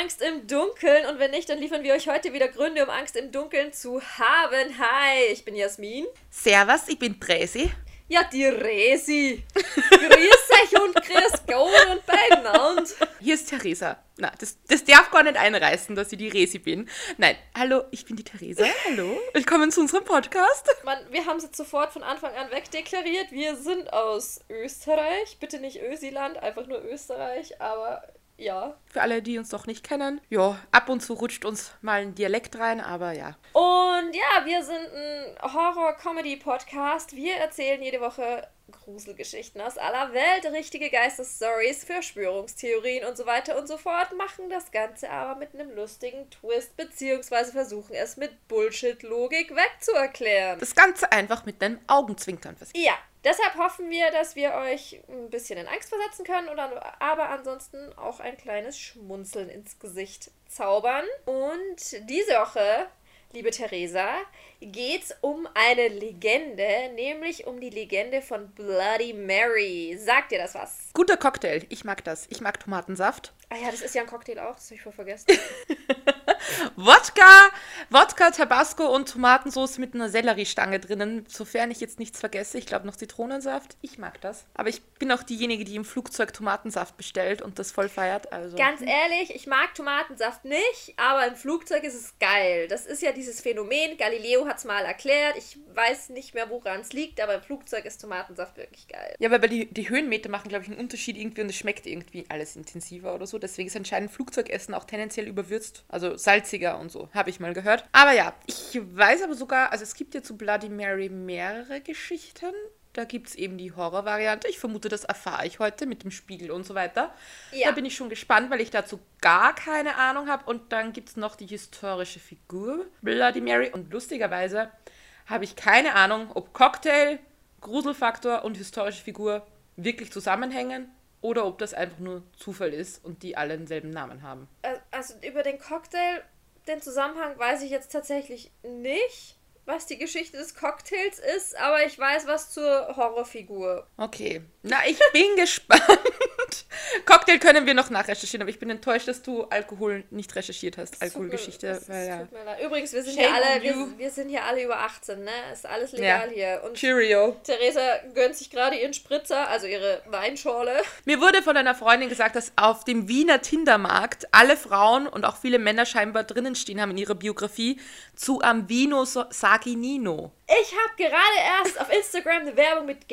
Angst im Dunkeln? Und wenn nicht, dann liefern wir euch heute wieder Gründe, um Angst im Dunkeln zu haben. Hi, ich bin Jasmin. Servus, ich bin Tracy. Ja, die Resi. grüß euch und grüß Gott und beieinander. Hier ist Theresa. Na, das, das darf gar nicht einreißen, dass ich die Resi bin. Nein, hallo, ich bin die Theresa. Hallo, willkommen zu unserem Podcast. Mann, wir haben es jetzt sofort von Anfang an wegdeklariert. Wir sind aus Österreich. Bitte nicht Ösiland, einfach nur Österreich. Aber ja. Für alle, die uns noch nicht kennen, ja, ab und zu rutscht uns mal ein Dialekt rein, aber ja. Und ja, wir sind ein Horror-Comedy-Podcast. Wir erzählen jede Woche Gruselgeschichten aus aller Welt, richtige Geisterstories, Verschwörungstheorien und so weiter und so fort, machen das Ganze aber mit einem lustigen Twist, beziehungsweise versuchen es mit Bullshit-Logik wegzuerklären. Das Ganze einfach mit einem Augenzwinkern versehen. Ja, deshalb hoffen wir, dass wir euch ein bisschen in Angst versetzen können, oder, aber ansonsten auch ein kleines Schmunzeln ins Gesicht zaubern. Und diese Woche liebe Theresa, geht es um eine Legende, nämlich um die Legende von Bloody Mary. Sagt dir das was? Guter Cocktail. Ich mag das. Ich mag Tomatensaft. Ah ja, das ist ja ein Cocktail auch. Das habe ich voll vergessen. Wodka, Wodka, Tabasco und Tomatensauce mit einer Selleriestange drinnen, sofern ich jetzt nichts vergesse. Ich glaube noch Zitronensaft. Ich mag das. Aber ich bin auch diejenige, die im Flugzeug Tomatensaft bestellt und das voll feiert. Also. Ganz ehrlich, ich mag Tomatensaft nicht, aber im Flugzeug ist es geil. Das ist ja dieses Phänomen. Galileo hat es mal erklärt. Ich weiß nicht mehr, woran es liegt, aber im Flugzeug ist Tomatensaft wirklich geil. Ja, weil die, die Höhenmeter machen, glaube ich, einen Unterschied irgendwie und es schmeckt irgendwie alles intensiver oder so. Deswegen ist anscheinend Flugzeugessen auch tendenziell überwürzt. Also salziger und so, habe ich mal gehört. Aber ja, ich weiß aber sogar, also es gibt ja zu Bloody Mary mehrere Geschichten. Da gibt es eben die Horrorvariante. Ich vermute, das erfahre ich heute mit dem Spiegel und so weiter. Ja. Da bin ich schon gespannt, weil ich dazu gar keine Ahnung habe. Und dann gibt es noch die historische Figur Bloody Mary. Und lustigerweise habe ich keine Ahnung, ob Cocktail, Gruselfaktor und historische Figur wirklich zusammenhängen oder ob das einfach nur Zufall ist und die alle denselben Namen haben. Also über den Cocktail, den Zusammenhang weiß ich jetzt tatsächlich nicht was die Geschichte des Cocktails ist, aber ich weiß was zur Horrorfigur. Okay. Na, ich bin gespannt. Cocktail können wir noch nachrecherchieren, aber ich bin enttäuscht, dass du Alkohol nicht recherchiert hast. Alkoholgeschichte. Weil, ja. Übrigens, wir sind, hier alle, wir, wir, sind hier alle über 18, ne? Ist alles legal ja. hier. Und Cheerio. Theresa gönnt sich gerade ihren Spritzer, also ihre Weinschorle. Mir wurde von einer Freundin gesagt, dass auf dem Wiener Tindermarkt alle Frauen und auch viele Männer scheinbar drinnen stehen haben in ihrer Biografie zu Ambino sagen Vaginino. Ich habe gerade erst auf Instagram eine Werbung mit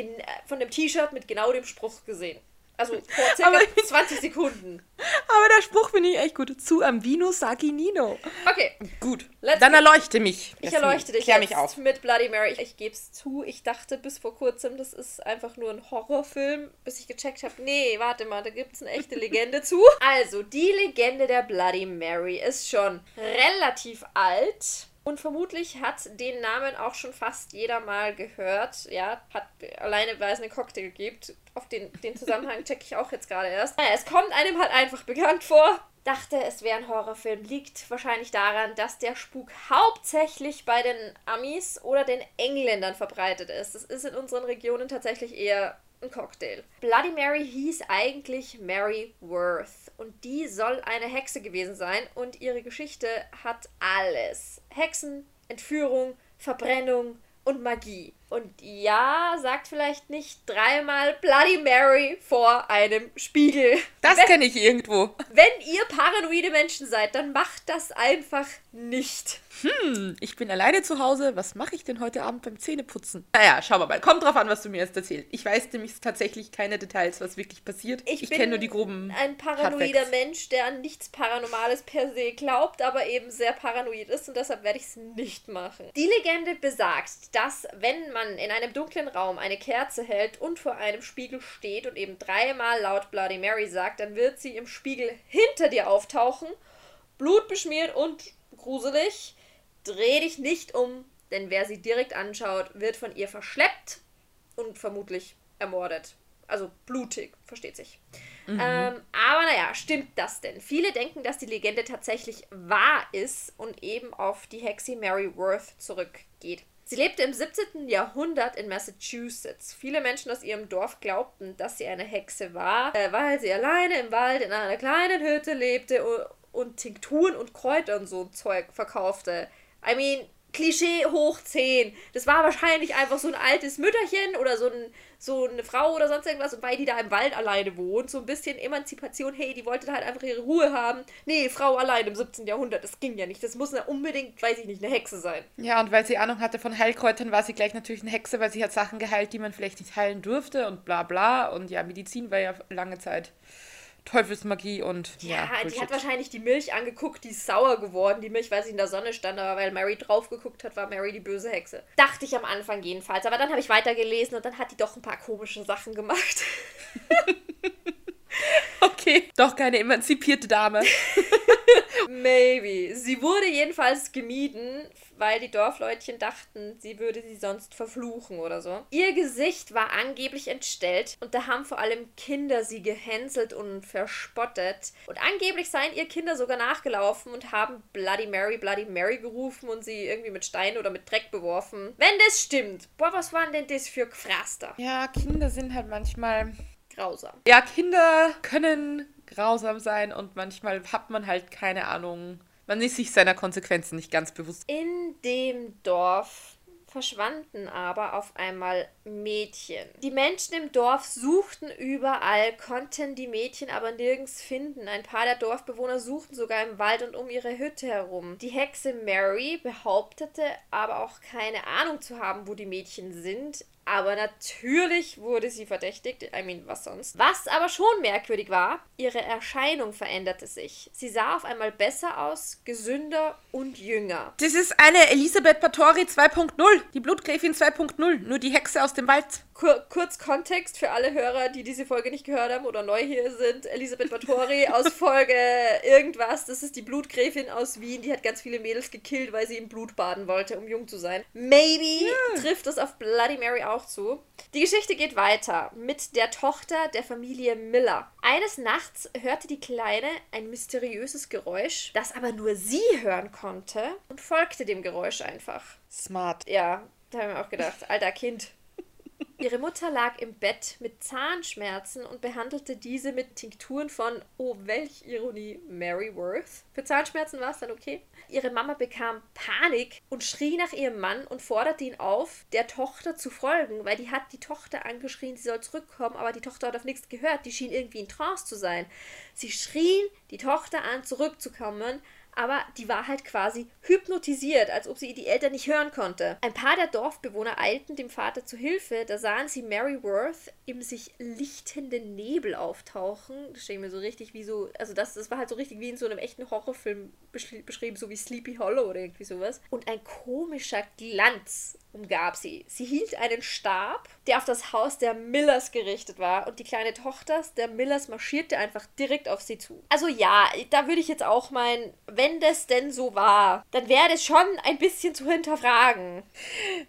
von dem T-Shirt mit genau dem Spruch gesehen. Also vor circa aber, 20 Sekunden. Aber der Spruch finde ich echt gut. Zu am Vino Saginino. Okay. Gut. Dann erleuchte mich. Ich erleuchte dich Klär mich auf. mit Bloody Mary. Ich, ich gebe es zu, ich dachte bis vor kurzem, das ist einfach nur ein Horrorfilm, bis ich gecheckt habe, nee, warte mal, da gibt es eine echte Legende zu. Also, die Legende der Bloody Mary ist schon relativ alt. Und vermutlich hat den Namen auch schon fast jeder mal gehört. Ja, hat alleine, weil es einen Cocktail gibt. Auf den, den Zusammenhang checke ich auch jetzt gerade erst. Naja, es kommt einem halt einfach bekannt vor. Dachte, es wäre ein Horrorfilm. Liegt wahrscheinlich daran, dass der Spuk hauptsächlich bei den Amis oder den Engländern verbreitet ist. Das ist in unseren Regionen tatsächlich eher ein Cocktail. Bloody Mary hieß eigentlich Mary Worth und die soll eine Hexe gewesen sein und ihre Geschichte hat alles. Hexen, Entführung, Verbrennung und Magie. Und ja, sagt vielleicht nicht dreimal Bloody Mary vor einem Spiegel. Das kenne ich irgendwo. Wenn ihr paranoide Menschen seid, dann macht das einfach nicht hm, ich bin alleine zu Hause, was mache ich denn heute Abend beim Zähneputzen? Naja, schauen wir mal. Kommt drauf an, was du mir jetzt erzählst. Ich weiß nämlich tatsächlich keine Details, was wirklich passiert. Ich, ich kenne nur die groben. Ein paranoider Mensch, der an nichts Paranormales per se glaubt, aber eben sehr paranoid ist und deshalb werde ich es nicht machen. Die Legende besagt, dass wenn man in einem dunklen Raum eine Kerze hält und vor einem Spiegel steht und eben dreimal laut Bloody Mary sagt, dann wird sie im Spiegel hinter dir auftauchen, blutbeschmiert und gruselig dreh dich nicht um, denn wer sie direkt anschaut, wird von ihr verschleppt und vermutlich ermordet. Also blutig, versteht sich. Mhm. Ähm, aber naja, stimmt das denn? Viele denken, dass die Legende tatsächlich wahr ist und eben auf die Hexe Mary Worth zurückgeht. Sie lebte im 17. Jahrhundert in Massachusetts. Viele Menschen aus ihrem Dorf glaubten, dass sie eine Hexe war, äh, weil sie alleine im Wald in einer kleinen Hütte lebte und Tinkturen und Kräuter und so Zeug verkaufte. I mean, Klischee hoch 10. Das war wahrscheinlich einfach so ein altes Mütterchen oder so, ein, so eine Frau oder sonst irgendwas. Und weil die da im Wald alleine wohnt, so ein bisschen Emanzipation, hey, die wollte halt einfach ihre Ruhe haben. Nee, Frau allein im 17. Jahrhundert, das ging ja nicht. Das muss ja unbedingt, weiß ich nicht, eine Hexe sein. Ja, und weil sie Ahnung hatte von Heilkräutern, war sie gleich natürlich eine Hexe, weil sie hat Sachen geheilt, die man vielleicht nicht heilen durfte und bla bla. Und ja, Medizin war ja lange Zeit Teufelsmagie und ja. Ja, die hat wahrscheinlich die Milch angeguckt, die ist sauer geworden. Die Milch, weil sie in der Sonne stand, aber weil Mary drauf geguckt hat, war Mary die böse Hexe. Dachte ich am Anfang jedenfalls. Aber dann habe ich weitergelesen und dann hat die doch ein paar komische Sachen gemacht. okay, doch keine emanzipierte Dame. Maybe. Sie wurde jedenfalls gemieden weil die Dorfleutchen dachten, sie würde sie sonst verfluchen oder so. Ihr Gesicht war angeblich entstellt und da haben vor allem Kinder sie gehänselt und verspottet. Und angeblich seien ihr Kinder sogar nachgelaufen und haben Bloody Mary, Bloody Mary gerufen und sie irgendwie mit Stein oder mit Dreck beworfen. Wenn das stimmt, boah, was waren denn das für Gefraster? Ja, Kinder sind halt manchmal grausam. Ja, Kinder können grausam sein und manchmal hat man halt keine Ahnung man ist sich seiner Konsequenzen nicht ganz bewusst. In dem Dorf verschwanden aber auf einmal Mädchen. Die Menschen im Dorf suchten überall, konnten die Mädchen aber nirgends finden. Ein paar der Dorfbewohner suchten sogar im Wald und um ihre Hütte herum. Die Hexe Mary behauptete aber auch keine Ahnung zu haben, wo die Mädchen sind. Aber natürlich wurde sie verdächtigt. I mean, was sonst? Was aber schon merkwürdig war, ihre Erscheinung veränderte sich. Sie sah auf einmal besser aus, gesünder und jünger. Das ist eine Elisabeth Bathory 2.0, die Blutgräfin 2.0, nur die Hexe aus dem Wald. Kur kurz Kontext für alle Hörer, die diese Folge nicht gehört haben oder neu hier sind. Elisabeth Bathory aus Folge irgendwas, das ist die Blutgräfin aus Wien, die hat ganz viele Mädels gekillt, weil sie im Blut baden wollte, um jung zu sein. Maybe yeah. trifft es auf Bloody Mary auch zu. Die Geschichte geht weiter mit der Tochter der Familie Miller. Eines Nachts hörte die Kleine ein mysteriöses Geräusch, das aber nur sie hören konnte und folgte dem Geräusch einfach. Smart. Ja, da haben wir auch gedacht, alter Kind. Ihre Mutter lag im Bett mit Zahnschmerzen und behandelte diese mit Tinkturen von, oh welch Ironie, Mary Worth. Für Zahnschmerzen war es dann okay. Ihre Mama bekam Panik und schrie nach ihrem Mann und forderte ihn auf, der Tochter zu folgen, weil die hat die Tochter angeschrien, sie soll zurückkommen, aber die Tochter hat auf nichts gehört, die schien irgendwie in Trance zu sein. Sie schrien die Tochter an, zurückzukommen, aber die war halt quasi hypnotisiert, als ob sie die Eltern nicht hören konnte. Ein paar der Dorfbewohner eilten dem Vater zu Hilfe, da sahen sie Mary Worth im sich lichtenden Nebel auftauchen. Das stelle ich mir so richtig wie so, also das, das war halt so richtig wie in so einem echten Horrorfilm beschrieben, so wie Sleepy Hollow oder irgendwie sowas. Und ein komischer Glanz umgab sie. Sie hielt einen Stab, der auf das Haus der Millers gerichtet war, und die kleine Tochter der Millers marschierte einfach direkt auf sie zu. Also ja, da würde ich jetzt auch meinen, wenn das denn so war, dann wäre das schon ein bisschen zu hinterfragen.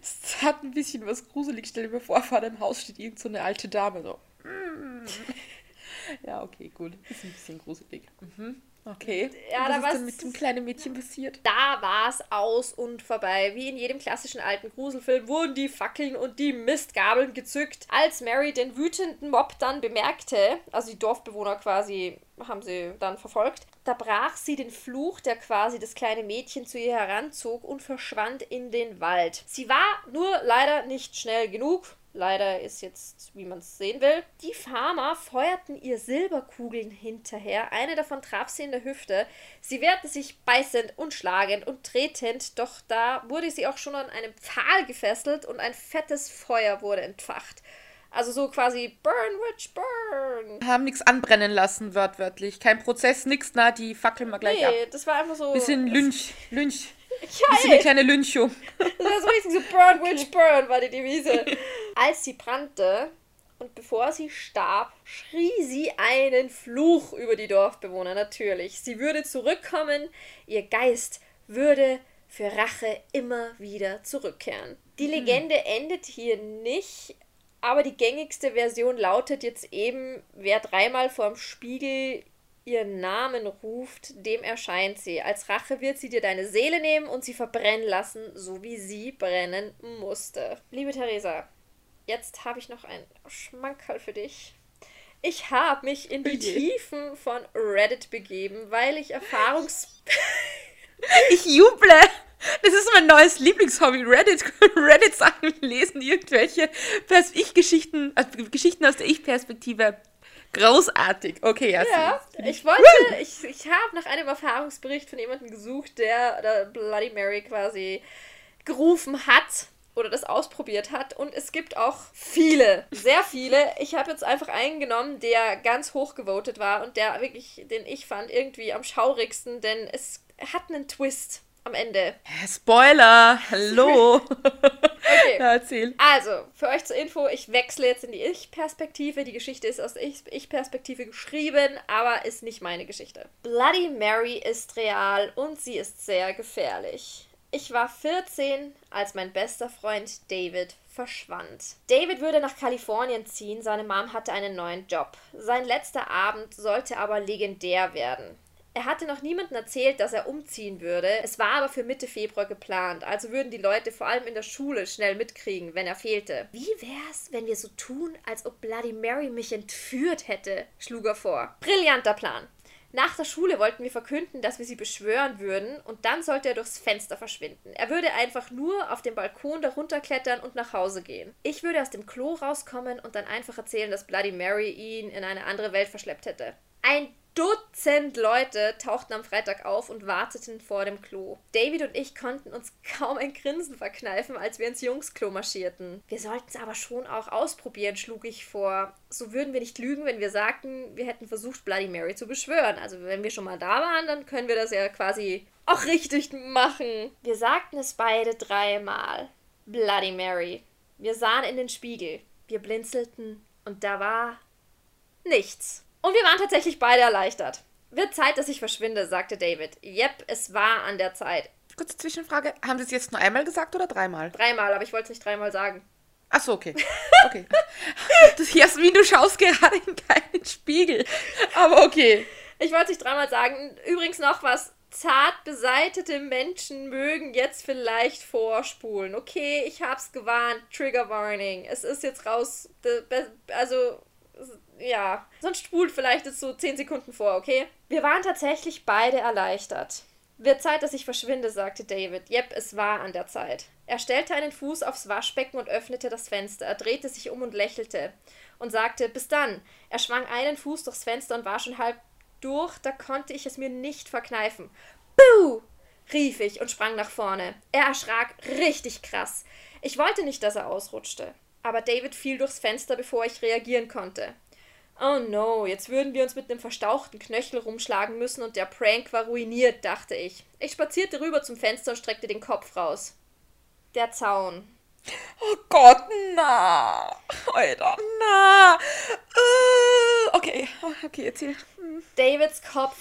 Es hat ein bisschen was gruselig. Stell dir vor, vor dem Haus steht irgend so eine alte Dame so. ja, okay, gut. Ist ein bisschen gruselig. Mhm. Okay. Ja, Was da ist denn mit dem kleinen Mädchen passiert? Da war es aus und vorbei. Wie in jedem klassischen alten Gruselfilm wurden die Fackeln und die Mistgabeln gezückt. Als Mary den wütenden Mob dann bemerkte, also die Dorfbewohner quasi haben sie dann verfolgt, da brach sie den Fluch, der quasi das kleine Mädchen zu ihr heranzog und verschwand in den Wald. Sie war nur leider nicht schnell genug Leider ist jetzt, wie man es sehen will. Die Farmer feuerten ihr Silberkugeln hinterher. Eine davon traf sie in der Hüfte. Sie wehrte sich beißend und schlagend und tretend, doch da wurde sie auch schon an einem Pfahl gefesselt und ein fettes Feuer wurde entfacht. Also so quasi Burn, Witch, Burn. Haben nichts anbrennen lassen, wörtwörtlich. Kein Prozess, nix, na, die fackeln wir gleich nee, ab. Nee, das war einfach so. Bisschen Lynch, Lynch. Ja, Bisschen eine kleine Lynchung. Das war so richtig so Burn, Witch, Burn war die Devise. Als sie brannte und bevor sie starb, schrie sie einen Fluch über die Dorfbewohner natürlich. Sie würde zurückkommen, ihr Geist würde für Rache immer wieder zurückkehren. Die hm. Legende endet hier nicht, aber die gängigste Version lautet jetzt eben, wer dreimal vorm Spiegel ihren Namen ruft, dem erscheint sie. Als Rache wird sie dir deine Seele nehmen und sie verbrennen lassen, so wie sie brennen musste. Liebe Theresa, jetzt habe ich noch ein Schmankerl für dich. Ich habe mich in die. Tiefen von Reddit begeben, weil ich Erfahrungs... Ich juble! Das ist mein neues Lieblingshobby, Reddit. Reddit-Sachen lesen, irgendwelche Pers Ich-Geschichten, also Geschichten aus der Ich-Perspektive. Großartig. Okay, ja. Ja, ich wollte, ich, ich habe nach einem Erfahrungsbericht von jemandem gesucht, der, der Bloody Mary quasi gerufen hat oder das ausprobiert hat. Und es gibt auch viele, sehr viele. Ich habe jetzt einfach einen genommen, der ganz hoch gewotet war und der wirklich, den ich fand, irgendwie am schaurigsten, denn es hat einen Twist am Ende. Spoiler! Hallo! Okay. ja, erzähl. Also, für euch zur Info, ich wechsle jetzt in die Ich-Perspektive. Die Geschichte ist aus der Ich-Perspektive geschrieben, aber ist nicht meine Geschichte. Bloody Mary ist real und sie ist sehr gefährlich. Ich war 14, als mein bester Freund David verschwand. David würde nach Kalifornien ziehen, seine Mom hatte einen neuen Job. Sein letzter Abend sollte aber legendär werden. Er hatte noch niemandem erzählt, dass er umziehen würde. Es war aber für Mitte Februar geplant, also würden die Leute vor allem in der Schule schnell mitkriegen, wenn er fehlte. Wie wär's, wenn wir so tun, als ob Bloody Mary mich entführt hätte? schlug er vor. Brillanter Plan. Nach der Schule wollten wir verkünden, dass wir sie beschwören würden und dann sollte er durchs Fenster verschwinden. Er würde einfach nur auf den Balkon darunter klettern und nach Hause gehen. Ich würde aus dem Klo rauskommen und dann einfach erzählen, dass Bloody Mary ihn in eine andere Welt verschleppt hätte. Ein Dutzend Leute tauchten am Freitag auf und warteten vor dem Klo. David und ich konnten uns kaum ein Grinsen verkneifen, als wir ins Jungsklo marschierten. Wir sollten es aber schon auch ausprobieren, schlug ich vor. So würden wir nicht lügen, wenn wir sagten, wir hätten versucht, Bloody Mary zu beschwören. Also wenn wir schon mal da waren, dann können wir das ja quasi auch richtig machen. Wir sagten es beide dreimal. Bloody Mary. Wir sahen in den Spiegel. Wir blinzelten und da war nichts. Und wir waren tatsächlich beide erleichtert. Wird Zeit, dass ich verschwinde, sagte David. Yep, es war an der Zeit. Kurze Zwischenfrage. Haben Sie es jetzt nur einmal gesagt oder dreimal? Dreimal, aber ich wollte es nicht dreimal sagen. Achso, okay. Okay. Das, Jasmin, du schaust gerade in keinen Spiegel. Aber okay. Ich wollte es nicht dreimal sagen. Übrigens noch was. Zart beseitete Menschen mögen jetzt vielleicht vorspulen. Okay, ich hab's gewarnt. Trigger Warning. Es ist jetzt raus. Also, ja. Sonst spult vielleicht jetzt so 10 Sekunden vor, okay? Wir waren tatsächlich beide erleichtert. Wird Zeit, dass ich verschwinde, sagte David. Yep, es war an der Zeit. Er stellte einen Fuß aufs Waschbecken und öffnete das Fenster. Er drehte sich um und lächelte und sagte, bis dann. Er schwang einen Fuß durchs Fenster und war schon halb durch, da konnte ich es mir nicht verkneifen. Buh! rief ich und sprang nach vorne. Er erschrak richtig krass. Ich wollte nicht, dass er ausrutschte. Aber David fiel durchs Fenster, bevor ich reagieren konnte. Oh no, jetzt würden wir uns mit einem verstauchten Knöchel rumschlagen müssen und der Prank war ruiniert, dachte ich. Ich spazierte rüber zum Fenster und streckte den Kopf raus. Der Zaun. Oh Gott, na. Alter, na. Äh, okay, okay, erzähl. Davids Kopf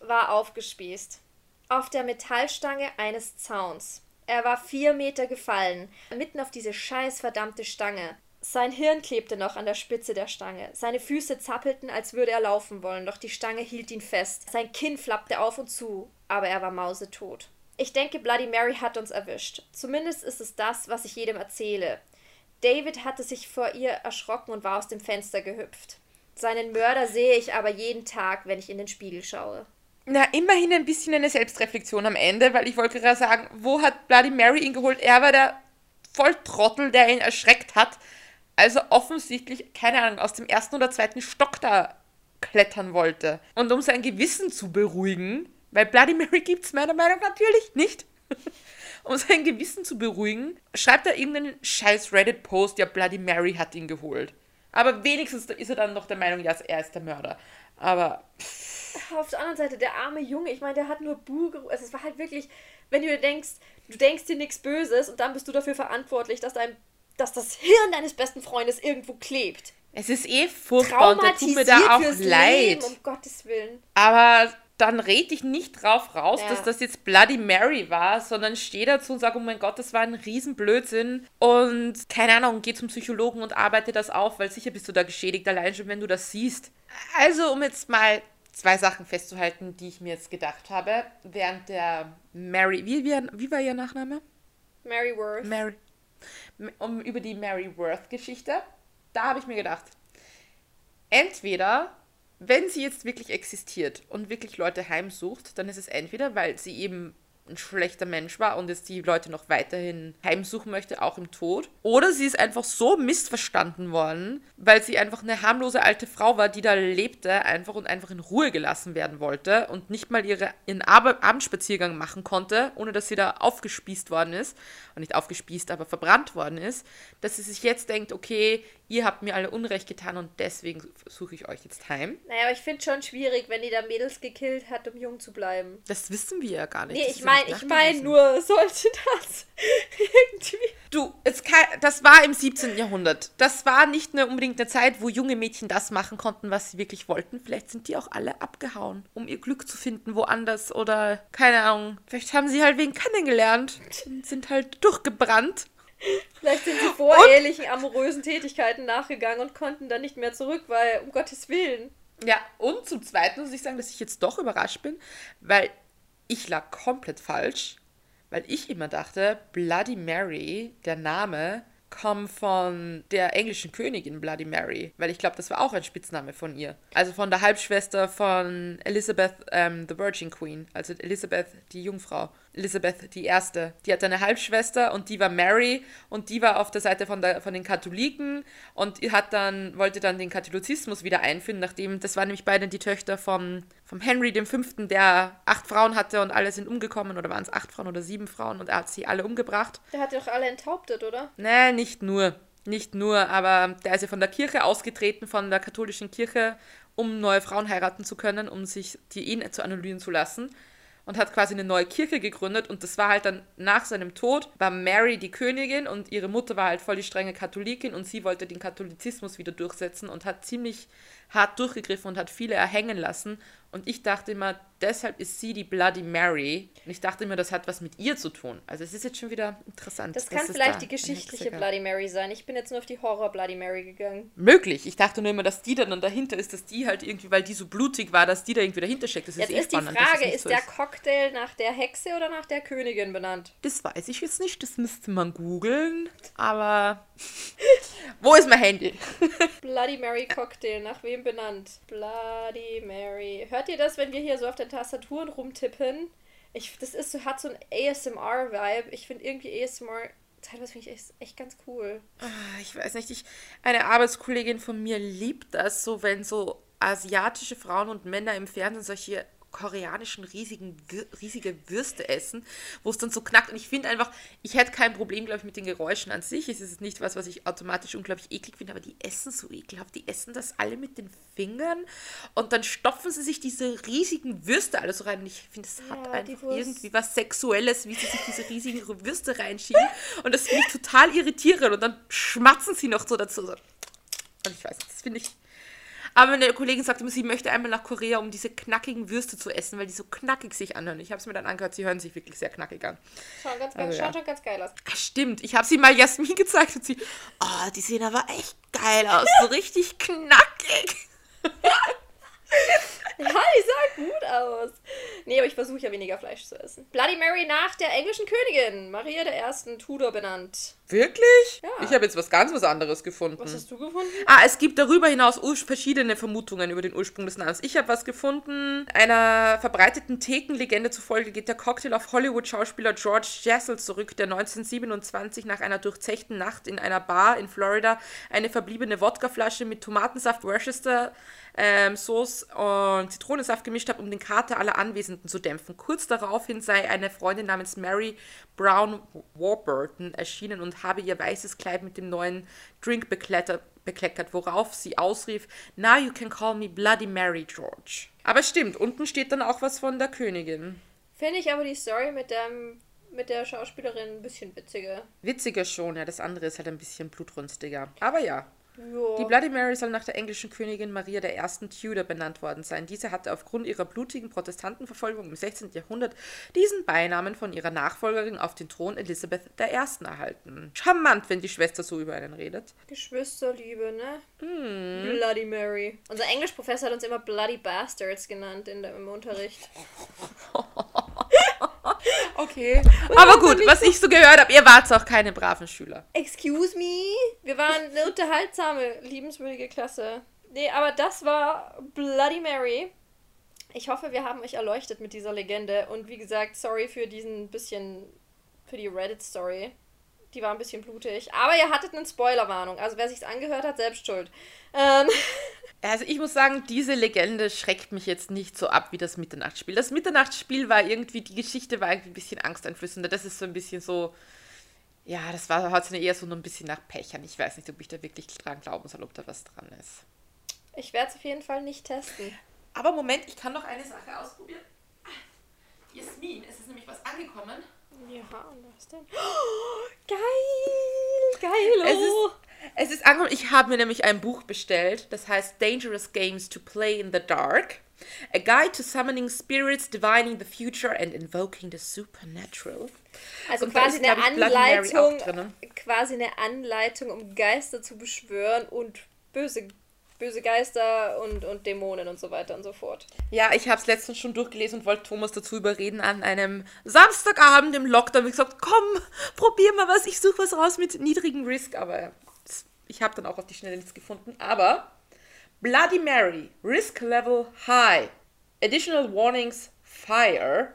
war aufgespießt. Auf der Metallstange eines Zauns. Er war vier Meter gefallen, mitten auf diese scheiß verdammte Stange. Sein Hirn klebte noch an der Spitze der Stange. Seine Füße zappelten, als würde er laufen wollen, doch die Stange hielt ihn fest. Sein Kinn flappte auf und zu, aber er war mausetot. Ich denke, Bloody Mary hat uns erwischt. Zumindest ist es das, was ich jedem erzähle. David hatte sich vor ihr erschrocken und war aus dem Fenster gehüpft. Seinen Mörder sehe ich aber jeden Tag, wenn ich in den Spiegel schaue. Na, immerhin ein bisschen eine Selbstreflexion am Ende, weil ich wollte gerade sagen, wo hat Bloody Mary ihn geholt? Er war der Volltrottel, der ihn erschreckt hat. Also offensichtlich, keine Ahnung, aus dem ersten oder zweiten Stock da klettern wollte. Und um sein Gewissen zu beruhigen, weil Bloody Mary gibt es meiner Meinung nach natürlich nicht. um sein Gewissen zu beruhigen, schreibt er irgendeinen scheiß Reddit-Post, ja, Bloody Mary hat ihn geholt. Aber wenigstens ist er dann noch der Meinung, ja, er ist der Mörder. Aber Auf der anderen Seite, der arme Junge, ich meine, der hat nur Buh gerufen. Also es war halt wirklich, wenn du dir denkst, du denkst dir nichts Böses und dann bist du dafür verantwortlich, dass dein, dass das Hirn deines besten Freundes irgendwo klebt. es ist eh furchtbar und der tut mir da auch leid. Leben, um Gottes Willen. Aber dann red ich nicht drauf raus, Ja. dass das jetzt Bloody Mary war, sondern stehe dazu und sage, oh mein Gott, das war ein Riesenblödsinn und keine Ahnung, geh zum Psychologen und arbeite das auf, weil sicher bist du da geschädigt, allein schon, wenn du das siehst. Also, um jetzt mal zwei Sachen festzuhalten, die ich mir jetzt gedacht habe, während der Mary, wie, wie, wie war ihr Nachname? Mary Worth. Mary, um, über die Mary Worth-Geschichte, da habe ich mir gedacht, entweder, wenn sie jetzt wirklich existiert und wirklich Leute heimsucht, dann ist es entweder, weil sie eben ein schlechter Mensch war und jetzt die Leute noch weiterhin heimsuchen möchte, auch im Tod. Oder sie ist einfach so missverstanden worden, weil sie einfach eine harmlose alte Frau war, die da lebte, einfach und einfach in Ruhe gelassen werden wollte und nicht mal ihre, ihren Ab Abendspaziergang machen konnte, ohne dass sie da aufgespießt worden ist. Und nicht aufgespießt, aber verbrannt worden ist, dass sie sich jetzt denkt, okay, ihr habt mir alle Unrecht getan und deswegen suche ich euch jetzt heim. Naja, aber ich finde schon schwierig, wenn die da Mädels gekillt hat, um jung zu bleiben. Das wissen wir ja gar nicht. Nee, Das ich meine, nicht ich meine nur, sollte das irgendwie. Du, es kann, das war im 17. Jahrhundert. Das war nicht nur unbedingt eine Zeit, wo junge Mädchen das machen konnten, was sie wirklich wollten. Vielleicht sind die auch alle abgehauen, um ihr Glück zu finden woanders oder keine Ahnung. Vielleicht haben sie halt wen kennengelernt und sind halt durchgebrannt. Vielleicht sind sie vorehelichen, amorösen Tätigkeiten nachgegangen und konnten dann nicht mehr zurück, weil, um Gottes Willen. Ja, und zum Zweiten muss ich sagen, dass ich jetzt doch überrascht bin, weil ich lag komplett falsch, weil ich immer dachte, Bloody Mary, der Name, kommt von der englischen Königin Bloody Mary, weil ich glaube, das war auch ein Spitzname von ihr. Also von der Halbschwester von Elizabeth, ähm, the Virgin Queen, also Elizabeth, die Jungfrau. Elizabeth die Erste. Die hatte eine Halbschwester und die war Mary und die war auf der Seite von, der, von den Katholiken und hat dann, wollte dann den Katholizismus wieder einführen, nachdem, das waren nämlich beide die Töchter vom, vom Henry V., der acht Frauen hatte und alle sind umgekommen, oder waren es acht Frauen oder sieben Frauen und er hat sie alle umgebracht. Der hat die doch alle enthauptet, oder? Nee, nicht nur. Nicht nur, aber der ist ja von der Kirche ausgetreten, von der katholischen Kirche, um neue Frauen heiraten zu können, um sich die Ehen zu annullieren zu lassen. Und hat quasi eine neue Kirche gegründet. Und das war halt dann nach seinem Tod, war Mary die Königin und ihre Mutter war halt voll die strenge Katholikin und sie wollte den Katholizismus wieder durchsetzen und hat ziemlich hart durchgegriffen und hat viele erhängen lassen. Und ich dachte immer, deshalb ist sie die Bloody Mary. Und ich dachte immer, das hat was mit ihr zu tun. Also es ist jetzt schon wieder interessant. Das kann vielleicht da die geschichtliche. Bloody Mary sein. Ich bin jetzt nur auf die Horror Bloody Mary gegangen. Möglich. Ich dachte nur immer, dass die dann dahinter ist, dass die halt irgendwie, weil die so blutig war, dass die da irgendwie dahinter steckt. Das Jetzt ist eh ist die spannend, es Frage, ist so der Cocktail nach der Hexe oder nach der Königin benannt? Das weiß ich jetzt nicht, das müsste man googeln. Aber wo ist mein Handy? Bloody Mary Cocktail, nach wem benannt? Bloody Mary. Hört ihr das, wenn wir hier so auf den Tastaturen rumtippen? Ich, das ist so, hat so ein ASMR-Vibe. Ich finde irgendwie ASMR, teilweise finde ich echt, echt ganz cool. Ah, Ich weiß nicht, ich, eine Arbeitskollegin von mir liebt das so, wenn so asiatische Frauen und Männer im Fernsehen solche koreanischen riesigen, riesige Würste essen, wo es dann so knackt. Und ich finde einfach, ich hätte kein Problem, glaube ich, mit den Geräuschen an sich. Es ist nicht was, was ich automatisch unglaublich eklig finde, aber die essen so ekelhaft. Die essen das alle mit den Fingern und dann stopfen sie sich diese riesigen Würste alles so rein. Und ich finde, es hat Ja, einfach irgendwie was Sexuelles, wie sie sich diese riesigen Würste reinschieben. Und das finde ich total irritierend. Und dann schmatzen sie noch so dazu. Und ich weiß das finde ich. Aber meine Kollegin sagte mir, sie möchte einmal nach Korea, um diese knackigen Würste zu essen, weil die so knackig sich anhören. Ich habe es mir dann angehört, sie hören sich wirklich sehr knackig an. Schaut, ganz, Also, ja. schaut schon ganz geil aus. Ah, stimmt, ich habe sie mal Jasmin gezeigt und sie, oh, die sehen aber echt geil aus, so richtig knackig. Ja, die sah gut aus. Nee, aber ich versuche ja weniger Fleisch zu essen. Bloody Mary nach der englischen Königin, Maria der Ersten Tudor benannt. Wirklich? Ja. Ich habe jetzt was ganz was anderes gefunden. Was hast du gefunden? Ah, es gibt darüber hinaus verschiedene Vermutungen über den Ursprung des Namens. Ich habe was gefunden. Einer verbreiteten Thekenlegende zufolge geht der Cocktail auf Hollywood-Schauspieler George Jessel zurück, der 1927 nach einer durchzechten Nacht in einer Bar in Florida eine verbliebene Wodkaflasche mit Tomatensaft Worcester ähm, Sauce und Zitronensaft gemischt hat, um den Kater aller Anwesenden zu dämpfen. Kurz daraufhin sei eine Freundin namens Mary Brown Warburton erschienen und habe ihr weißes Kleid mit dem neuen Drink beklettert, bekleckert, worauf sie ausrief, Now you can call me Bloody Mary, George. Aber stimmt, unten steht dann auch was von der Königin. Finde ich aber die Story mit, dem, mit der Schauspielerin ein bisschen witziger. Witziger schon, ja, das andere ist halt ein bisschen blutrünstiger. Aber ja, Jo. Die Bloody Mary soll nach der englischen Königin Maria I. Tudor benannt worden sein. Diese hatte aufgrund ihrer blutigen Protestantenverfolgung im 16. Jahrhundert diesen Beinamen von ihrer Nachfolgerin auf den Thron Elisabeth I. erhalten. Charmant, wenn die Schwester so über einen redet. Geschwisterliebe, ne? Hm. Bloody Mary. Unser Englischprofessor hat uns immer Bloody Bastards genannt in der, im Unterricht. Okay. Aber gut, was ich so gehört habe, ihr wart auch keine braven Schüler. Excuse me? Wir waren eine unterhaltsame, liebenswürdige Klasse. Nee, aber das war Bloody Mary. Ich hoffe, wir haben euch erleuchtet mit dieser Legende. Und wie gesagt, sorry für diesen bisschen, für die Reddit-Story. Die war ein bisschen blutig. Aber ihr hattet eine Spoilerwarnung. Also wer sich's angehört hat, selbst schuld. Ähm. Also ich muss sagen, diese Legende schreckt mich jetzt nicht so ab wie das Mitternachtsspiel. Das Mitternachtsspiel war irgendwie, die Geschichte war irgendwie ein bisschen angsteinflößender. Das ist so ein bisschen so, ja, das war hat eher so ein bisschen nach Pechern. Ich weiß nicht, ob ich da wirklich dran glauben soll, ob da was dran ist. Ich werde es auf jeden Fall nicht testen. Aber Moment, ich kann noch eine Sache ausprobieren. Jasmin, es ist nämlich was angekommen. Ja, was denn? Oh, geil! Geil! Es ist, es ist angekommen, ich habe mir nämlich ein Buch bestellt, das heißt Dangerous Games to Play in the Dark. A Guide to Summoning Spirits, Divining the Future and Invoking the Supernatural. Also Und quasi ist, eine Anleitung, quasi eine Anleitung, um Geister zu beschwören und böse böse Geister und, und Dämonen und so weiter und so fort. Ja, ich habe es letztens schon durchgelesen und wollte Thomas dazu überreden an einem Samstagabend im Lockdown. Ich gesagt, komm, probier mal was, ich suche was raus mit niedrigem Risk. Aber ich habe dann auch auf die Schnelle nichts gefunden. Aber Bloody Mary, Risk Level High. Additional Warnings, Fire.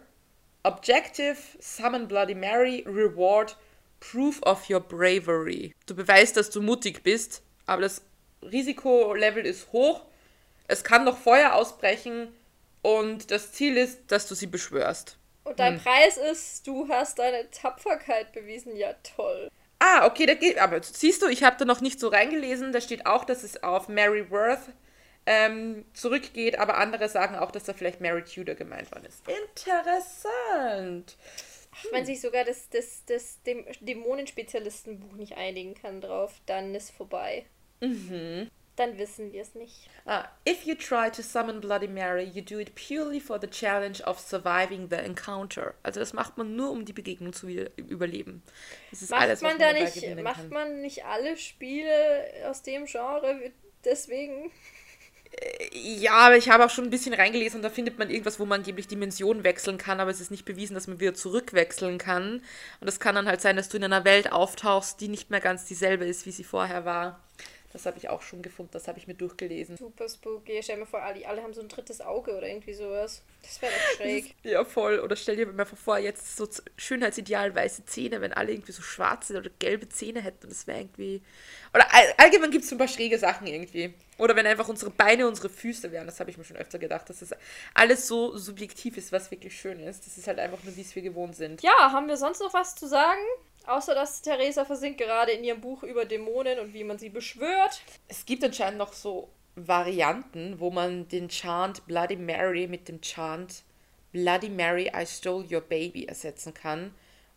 Objective, Summon Bloody Mary, Reward, Proof of your Bravery. Du beweist, dass du mutig bist, aber das Risikolevel ist hoch, es kann noch Feuer ausbrechen und das Ziel ist, dass du sie beschwörst. Und dein hm. Preis ist, du hast deine Tapferkeit bewiesen. Ja, toll. Ah, okay, da geht. Aber siehst du, ich habe da noch nicht so reingelesen. Da steht auch, dass es auf Mary Worth ähm, zurückgeht, aber andere sagen auch, dass da vielleicht Mary Tudor gemeint worden ist. Interessant. Ach, wenn sich sogar das, das, das Dämonenspezialistenbuch nicht einigen kann drauf, dann ist vorbei. Mhm. Dann wissen wir es nicht. Uh, if you try to summon Bloody Mary, you do it purely for the challenge of surviving the encounter. Also das macht man nur, um die Begegnung zu überleben. Das ist macht alles, man da nicht, macht kann. man nicht alle Spiele aus dem Genre deswegen? Äh, ja, aber ich habe auch schon ein bisschen reingelesen und da findet man irgendwas, wo man angeblich Dimensionen wechseln kann, aber es ist nicht bewiesen, dass man wieder zurückwechseln kann. Und es kann dann halt sein, dass du in einer Welt auftauchst, die nicht mehr ganz dieselbe ist, wie sie vorher war. Das habe ich auch schon gefunden, das habe ich mir durchgelesen. Super spooky. Stell dir vor, alle, alle haben so ein drittes Auge oder irgendwie sowas. Das wäre doch schräg. ja, voll. Oder stell dir mal vor, jetzt so Schönheitsideal weiße Zähne, wenn alle irgendwie so schwarze oder gelbe Zähne hätten. Das wäre irgendwie. Oder all, allgemein gibt es so ein paar schräge Sachen irgendwie. Oder wenn einfach unsere Beine unsere Füße wären. Das habe ich mir schon öfter gedacht, dass das alles so subjektiv ist, was wirklich schön ist. Das ist halt einfach nur, wie es wir gewohnt sind. Ja, haben wir sonst noch was zu sagen? Außer dass Theresa versinkt gerade in ihrem Buch über Dämonen und wie man sie beschwört. Es gibt anscheinend noch so Varianten, wo man den Chant Bloody Mary mit dem Chant Bloody Mary, I stole your baby ersetzen kann.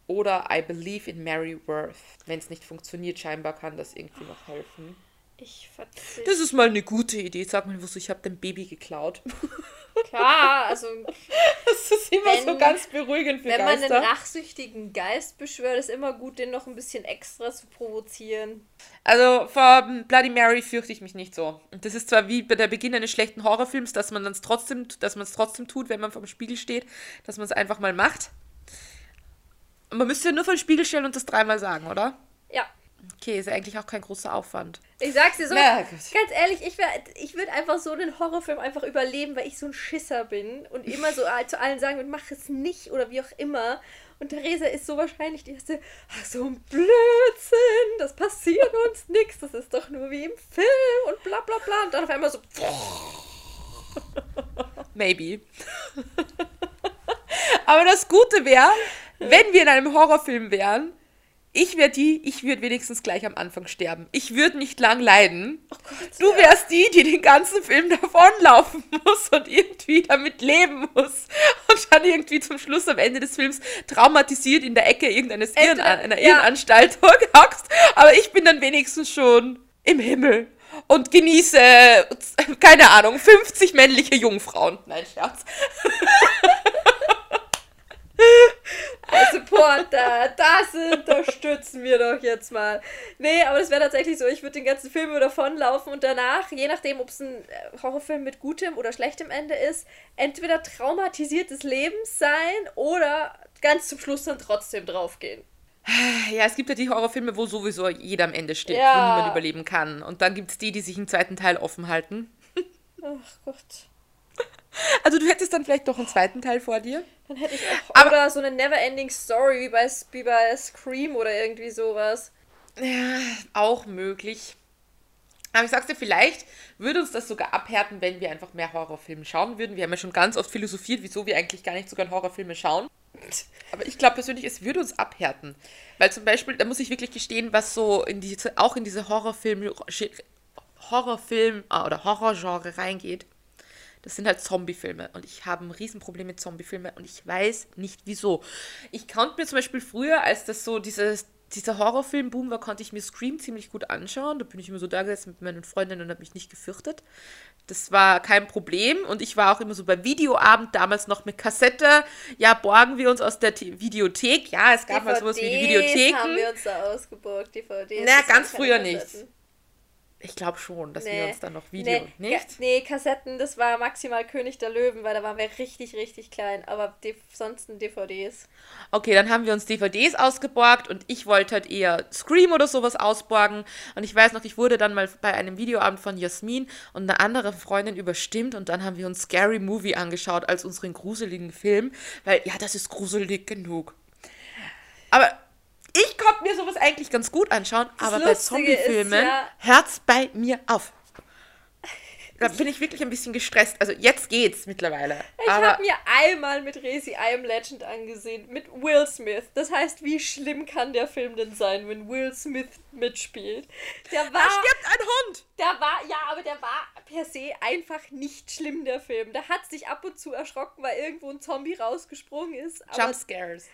Oder I believe in Mary Worth. Wenn es nicht funktioniert, scheinbar kann das irgendwie noch helfen. Ich verzichte. Das ist mal eine gute Idee. Sag mal, ich habe dein Baby geklaut. Klar, also. Das ist immer wenn, so ganz beruhigend für Wenn Geister. man einen nachsüchtigen Geist beschwört, ist immer gut, den noch ein bisschen extra zu provozieren. Also vor Bloody Mary fürchte ich mich nicht so. Und das ist zwar wie bei der Beginn eines schlechten Horrorfilms, dass man es trotzdem, dass man es trotzdem tut, wenn man vor dem Spiegel steht, dass man es einfach mal macht. Man müsste ja nur vor den Spiegel stellen und das dreimal sagen, oder? Ja. Okay, ist eigentlich auch kein großer Aufwand. Ich sag's dir so, Na, ganz ehrlich, ich, ich würde einfach so einen Horrorfilm einfach überleben, weil ich so ein Schisser bin und immer so zu allen sagen würde, mach es nicht oder wie auch immer. Und Theresa ist so wahrscheinlich die erste, ach so ein Blödsinn, das passiert uns nichts, das ist doch nur wie im Film und bla bla bla. Und dann auf einmal so. Maybe. Aber das Gute wäre, wenn wir in einem Horrorfilm wären, ich wäre die, ich würde wenigstens gleich am Anfang sterben. Ich würde nicht lang leiden. Oh Gott, du wärst die, die den ganzen Film davonlaufen muss und irgendwie damit leben muss. Und dann irgendwie zum Schluss am Ende des Films traumatisiert in der Ecke irgendeines Irren, einer ja. Irrenanstalt hockst. Aber ich bin dann wenigstens schon im Himmel und genieße, keine Ahnung, 50 männliche Jungfrauen. Nein, Scherz. Also Porter, das unterstützen wir doch jetzt mal. Nee, aber das wäre tatsächlich so, ich würde den ganzen Film davonlaufen und danach, je nachdem, ob es ein äh, Horrorfilm mit gutem oder schlechtem Ende ist, entweder traumatisiertes Lebens sein oder ganz zum Schluss dann trotzdem draufgehen. Ja, es gibt ja die Horrorfilme, wo sowieso jeder am Ende steht, Ja. wo niemand überleben kann. Und dann gibt es die, die sich im zweiten Teil offen halten. Ach Gott. Also du hättest dann vielleicht doch einen zweiten Teil vor dir. Dann hätte ich auch. Aber- oder so eine Neverending Story wie bei, wie bei Scream oder irgendwie sowas. Ja, auch möglich. Aber ich sag's dir, vielleicht würde uns das sogar abhärten, wenn wir einfach mehr Horrorfilme schauen würden. Wir haben ja schon ganz oft philosophiert, wieso wir eigentlich gar nicht so gern Horrorfilme schauen. Aber ich glaube persönlich, es würde uns abhärten. Weil zum Beispiel, da muss ich wirklich gestehen, was so in diese, auch in diese Horrorfilm, Horrorfilm ah, oder Horrorgenre reingeht, das sind halt Zombiefilme. Und ich habe ein Riesenproblem mit Zombiefilmen und ich weiß nicht wieso. Ich konnte mir zum Beispiel früher, als das so dieses, dieser Horrorfilm-Boom war, konnte ich mir Scream ziemlich gut anschauen. Da bin ich immer so da gesessen mit meinen Freundinnen und habe mich nicht gefürchtet. Das war kein Problem und ich war auch immer so bei Videoabend, damals noch mit Kassette. Ja, borgen wir uns aus der T Videothek. Ja, es gab mal sowas wie die Videotheken. haben wir uns da ausgeborgt, DVDs. Na, ganz früher nicht. Ich glaube schon, dass wir Nee. uns dann noch Video, nee, nicht? Nee, Kassetten, das war maximal König der Löwen, weil da waren wir richtig, richtig klein. Aber sonst DVDs. Okay, dann haben wir uns DVDs ausgeborgt und ich wollte halt eher Scream oder sowas ausborgen. Und ich weiß noch, ich wurde dann mal bei einem Videoabend von Jasmin und einer anderen Freundin überstimmt und dann haben wir uns Scary Movie angeschaut als unseren gruseligen Film, weil ja, das ist gruselig genug. Aber ich konnte mir sowas eigentlich ganz gut anschauen, aber bei Lustige ist Zombiefilmen ja- hört's bei mir auf. Da bin ich wirklich ein bisschen gestresst. Also jetzt geht's mittlerweile. Ich aber habe mir einmal mit Resi I Am Legend angesehen, mit Will Smith. Das heißt, wie schlimm kann der Film denn sein, wenn Will Smith mitspielt? Der war, da stirbt ein Hund. der war, ja, aber der war per se einfach nicht schlimm, der Film. Der hat sich ab und zu erschrocken, weil irgendwo ein Zombie rausgesprungen ist. Aber Jump Scares.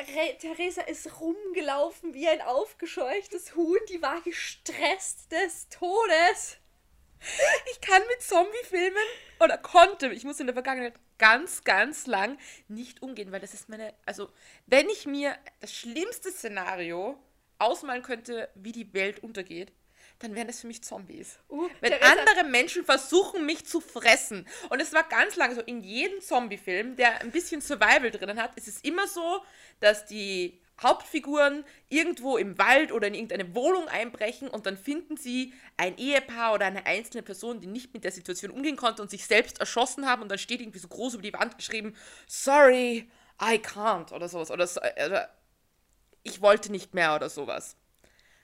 Re Theresa ist rumgelaufen wie ein aufgescheuchtes Huhn. Die war gestresst des Todes. Ich kann mit Zombiefilmen oder konnte, ich muss in der Vergangenheit ganz, ganz lang nicht umgehen, weil das ist meine, also wenn ich mir das schlimmste Szenario ausmalen könnte, wie die Welt untergeht, dann wären das für mich Zombies. Uh, wenn andere Menschen versuchen, mich zu fressen. Und es war ganz lange so, in jedem Zombie-Film, der ein bisschen Survival drinnen hat, ist es immer so, dass die Hauptfiguren irgendwo im Wald oder in irgendeine Wohnung einbrechen und dann finden sie ein Ehepaar oder eine einzelne Person, die nicht mit der Situation umgehen konnte und sich selbst erschossen haben und dann steht irgendwie so groß über die Wand geschrieben, sorry, I can't oder sowas. Oder, so, oder ich wollte nicht mehr oder sowas.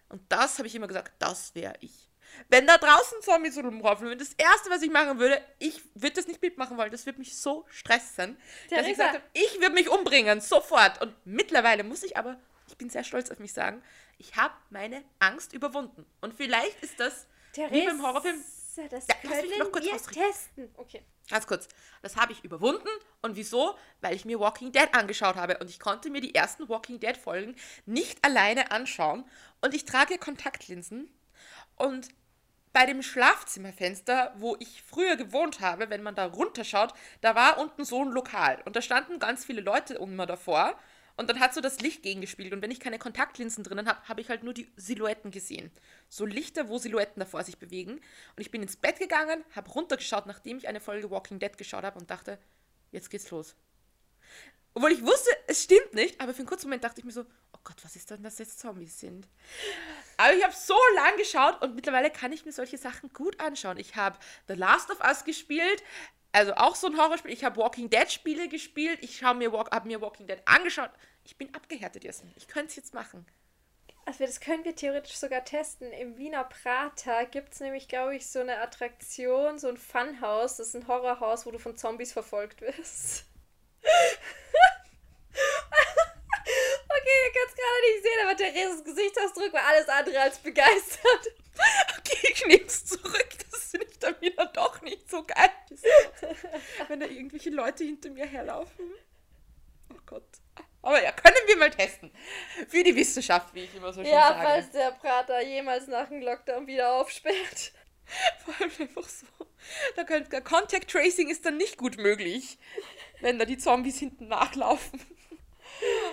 Und das habe ich immer gesagt, das wäre ich. Wenn da draußen Zombies rumlaufen würden, das Erste, was ich machen würde, ich würde das nicht mitmachen wollen. Das würde mich so stressen, dass ich Theresa. gesagt habe, ich würde mich umbringen, sofort. Und mittlerweile muss ich aber, ich bin sehr stolz auf mich sagen, ich habe meine Angst überwunden. Und vielleicht ist das wie beim Horrorfilm. Das Ja, können noch kurz wir ausreden. testen. Okay. Ganz kurz, das habe ich überwunden. Und wieso? Weil ich mir Walking Dead angeschaut habe. Und ich konnte mir die ersten Walking Dead Folgen nicht alleine anschauen. Und ich trage Kontaktlinsen. Und bei dem Schlafzimmerfenster, wo ich früher gewohnt habe, wenn man da runterschaut, da war unten so ein Lokal. Und da standen ganz viele Leute immer davor. Und dann hat so das Licht gegengespielt. Und wenn ich keine Kontaktlinsen drinnen habe, habe ich halt nur die Silhouetten gesehen. So Lichter, wo Silhouetten davor sich bewegen. Und ich bin ins Bett gegangen, habe runtergeschaut, nachdem ich eine Folge Walking Dead geschaut habe und dachte, jetzt geht's los. Obwohl ich wusste, es stimmt nicht, aber für einen kurzen Moment dachte ich mir so, Gott, was ist denn, dass jetzt Zombies sind? Aber ich habe so lang geschaut und mittlerweile kann ich mir solche Sachen gut anschauen. Ich habe The Last of Us gespielt, also auch so ein Horrorspiel. Ich habe Walking Dead Spiele gespielt. Ich habe mir, Walk- hab mir Walking Dead angeschaut. Ich bin abgehärtet, Jasmin. Ich könnte es jetzt machen. Also das können wir theoretisch sogar testen. Im Wiener Prater gibt es nämlich, glaube ich, so eine Attraktion, so ein Funhaus. Das ist ein Horrorhaus, wo du von Zombies verfolgt wirst. ihr könnt es gerade nicht sehen, aber Thereses Gesichtsausdruck war alles andere als begeistert. Okay, ich nehme es zurück. Das finde ich dann wieder doch nicht so geil. Wenn da irgendwelche Leute hinter mir herlaufen. Oh Gott. Aber ja, können wir mal testen. Für die Wissenschaft, wie ich immer so schön Ja, sage. falls der Prater jemals nach dem Lockdown wieder aufsperrt. Vor allem einfach so. Da könnt, Contact Tracing ist dann nicht gut möglich, wenn da die Zombies hinten nachlaufen.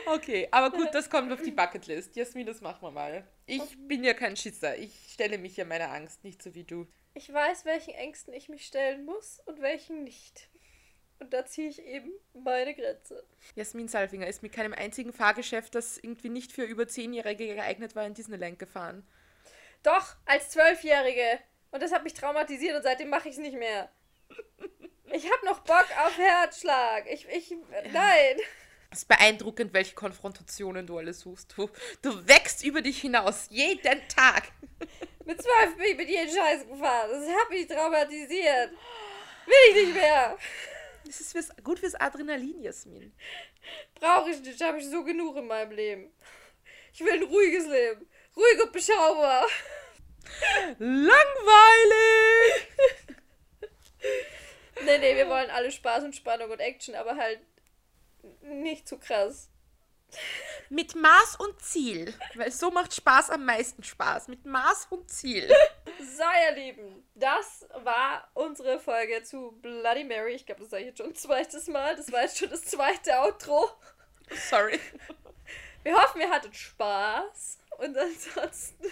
Okay, aber gut, das kommt auf die Bucketlist. Jasmin, das machen wir mal. Ich bin ja kein Schisser. Ich stelle mich ja meiner Angst, nicht so wie du. Ich weiß, welchen Ängsten ich mich stellen muss und welchen nicht. Und da ziehe ich eben meine Grenze. Jasmin Salfinger ist mit keinem einzigen Fahrgeschäft, das irgendwie nicht für über Zehnjährige geeignet war, in Disneyland gefahren. Doch, als Zwölfjährige. Und das hat mich traumatisiert und seitdem mache ich es nicht mehr. Ich habe noch Bock auf Herzschlag. Ich, ich, nein. Es ist beeindruckend, welche Konfrontationen du alle suchst. Du, du wächst über dich hinaus, jeden Tag. Mit zwölf bin ich mit jeden Scheiß gefahren. Das hat mich traumatisiert. Will ich nicht mehr. Das ist fürs, gut fürs Adrenalin, Jasmin. Brauche ich nicht. Habe ich so genug in meinem Leben. Ich will ein ruhiges Leben. Ruhig und beschaubar. Langweilig! Nee, nee, wir wollen alle Spaß und Spannung und Action, aber halt nicht zu krass. Mit Maß und Ziel. Weil so macht Spaß am meisten Spaß. Mit Maß und Ziel. So, ihr Lieben, das war unsere Folge zu Bloody Mary. Ich glaube, das sage ich jetzt schon ein zweites Mal. Das war jetzt schon das zweite Outro. Sorry. Wir hoffen, ihr hattet Spaß. Und ansonsten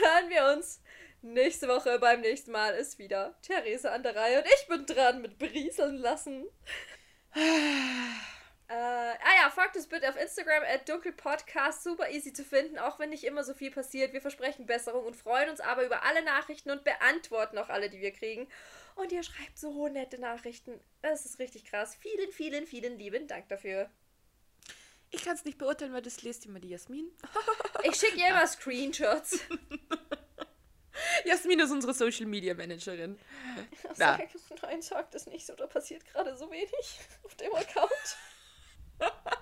hören wir uns nächste Woche. Beim nächsten Mal ist wieder Therese an der Reihe. Und ich bin dran mit Berieseln lassen. Äh, ah ja, folgt uns bitte auf Instagram at dunkelpodcast. Super easy zu finden, auch wenn nicht immer so viel passiert. Wir versprechen Besserung und freuen uns aber über alle Nachrichten und beantworten auch alle, die wir kriegen. Und ihr schreibt so nette Nachrichten. Das ist richtig krass. Vielen, vielen, vielen lieben Dank dafür. Ich kann es nicht beurteilen, weil das liest immer die Jasmin. Ich schicke ihr immer Screenshots. Jasmin ist unsere Social Media Managerin. Sag, nein, sag das nicht so. Da passiert gerade so wenig auf dem Account.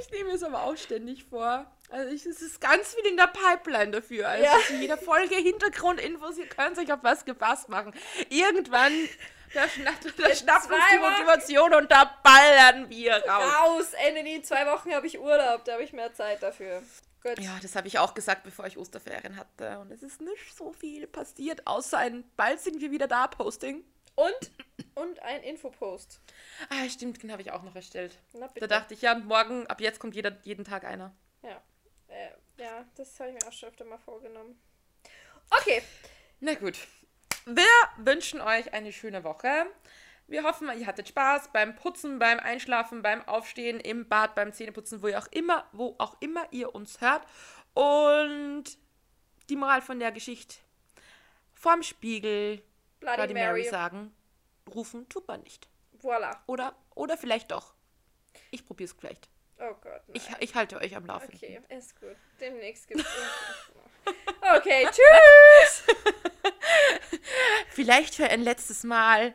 Ich nehme es aber auch ständig vor. Also ich, es ist ganz viel in der Pipeline dafür. Also Ja. in jeder Folge Hintergrundinfos, ihr könnt euch auf was gefasst machen. Irgendwann, da, schnapp, da schnappt uns die Motivation und da ballern wir raus. Raus! Ende nie. Zwei Wochen habe ich Urlaub. Da habe ich mehr Zeit dafür. Gut. Ja, das habe ich auch gesagt, bevor ich Osterferien hatte. Und es ist nicht so viel passiert, außer ein bald sind wir wieder da Posting. Und, und ein Infopost. Ah, stimmt, den habe ich auch noch erstellt. Na Da dachte ich, ja, morgen, ab jetzt kommt jeder, jeden Tag einer. Ja. Äh, ja, das habe ich mir auch schon öfter mal vorgenommen. Okay. Na gut. Wir wünschen euch eine schöne Woche. Wir hoffen, ihr hattet Spaß beim Putzen, beim Einschlafen, beim Aufstehen, im Bad, beim Zähneputzen, wo ihr auch immer, wo auch immer ihr uns hört. Und die Moral von der Geschichte: Vorm Spiegel Bloody, Bloody Mary. Mary sagen, rufen tut man nicht. Voila. Oder, oder vielleicht doch. Ich probiere es vielleicht. Oh Gott. Nein. Ich, ich halte euch am Laufenden. okay, ist gut. Demnächst gibt's Infos. Okay, tschüss! Vielleicht für ein letztes Mal.